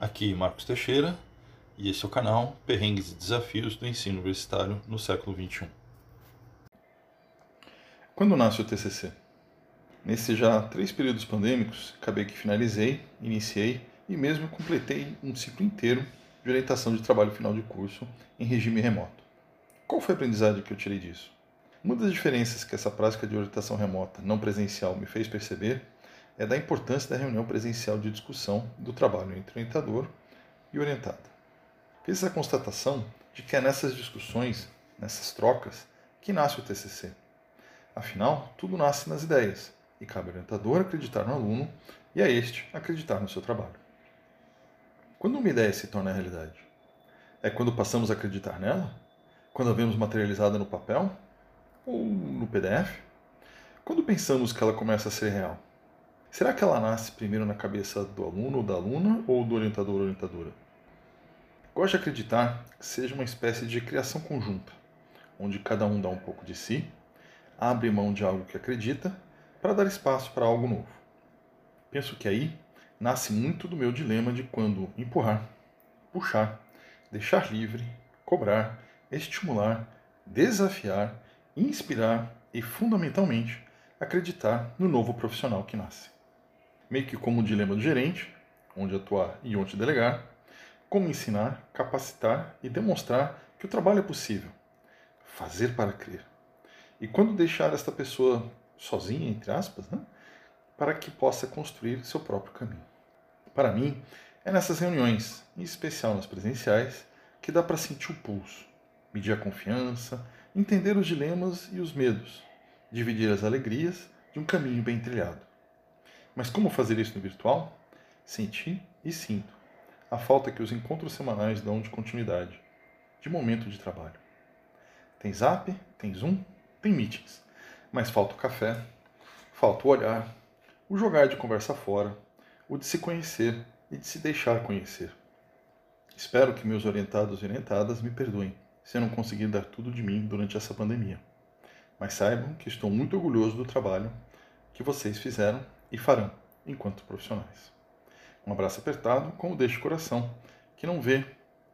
Aqui Marcos Teixeira e esse é o canal Perrengues e Desafios do Ensino Universitário no século XXI. Quando nasce o TCC? Nesses já três períodos pandêmicos, acabei que finalizei, iniciei e mesmo completei um ciclo inteiro de orientação de trabalho final de curso em regime remoto. Qual foi a aprendizagem que eu tirei disso? Uma das diferenças que essa prática de orientação remota não presencial me fez perceber é da importância da reunião presencial de discussão do trabalho entre orientador e orientado. Fiz a constatação de que é nessas discussões, nessas trocas, que nasce o TCC. Afinal, tudo nasce nas ideias e cabe ao orientador acreditar no aluno e a este acreditar no seu trabalho. Quando uma ideia se torna realidade? É quando passamos a acreditar nela? Quando a vemos materializada no papel? ou no PDF? Quando pensamos que ela começa a ser real? Será que ela nasce primeiro na cabeça do aluno ou da aluna ou do orientador ou orientadora? Gosto de acreditar que seja uma espécie de criação conjunta, onde cada um dá um pouco de si, abre mão de algo que acredita para dar espaço para algo novo. Penso que aí nasce muito do meu dilema de quando empurrar, puxar, deixar livre, cobrar, estimular, desafiar inspirar e, fundamentalmente, acreditar no novo profissional que nasce. Meio que como o dilema do gerente, onde atuar e onde delegar, como ensinar, capacitar e demonstrar que o trabalho é possível. Fazer para crer. E quando deixar esta pessoa sozinha, entre aspas, né, para que possa construir seu próprio caminho. Para mim, é nessas reuniões, em especial nas presenciais, que dá para sentir o pulso, medir a confiança, entender os dilemas e os medos, dividir as alegrias de um caminho bem trilhado. Mas como fazer isso no virtual? Senti e sinto a falta que os encontros semanais dão de continuidade, de momento de trabalho. Tem zap, tem zoom, tem meetings, mas falta o café, falta o olhar, o jogar de conversa fora, o de se conhecer e de se deixar conhecer. Espero que meus orientados e orientadas me perdoem se eu não conseguir dar tudo de mim durante essa pandemia. Mas saibam que estou muito orgulhoso do trabalho que vocês fizeram e farão enquanto profissionais. Um abraço apertado, deixa o coração, que não vê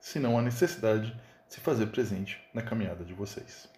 senão a necessidade de se fazer presente na caminhada de vocês.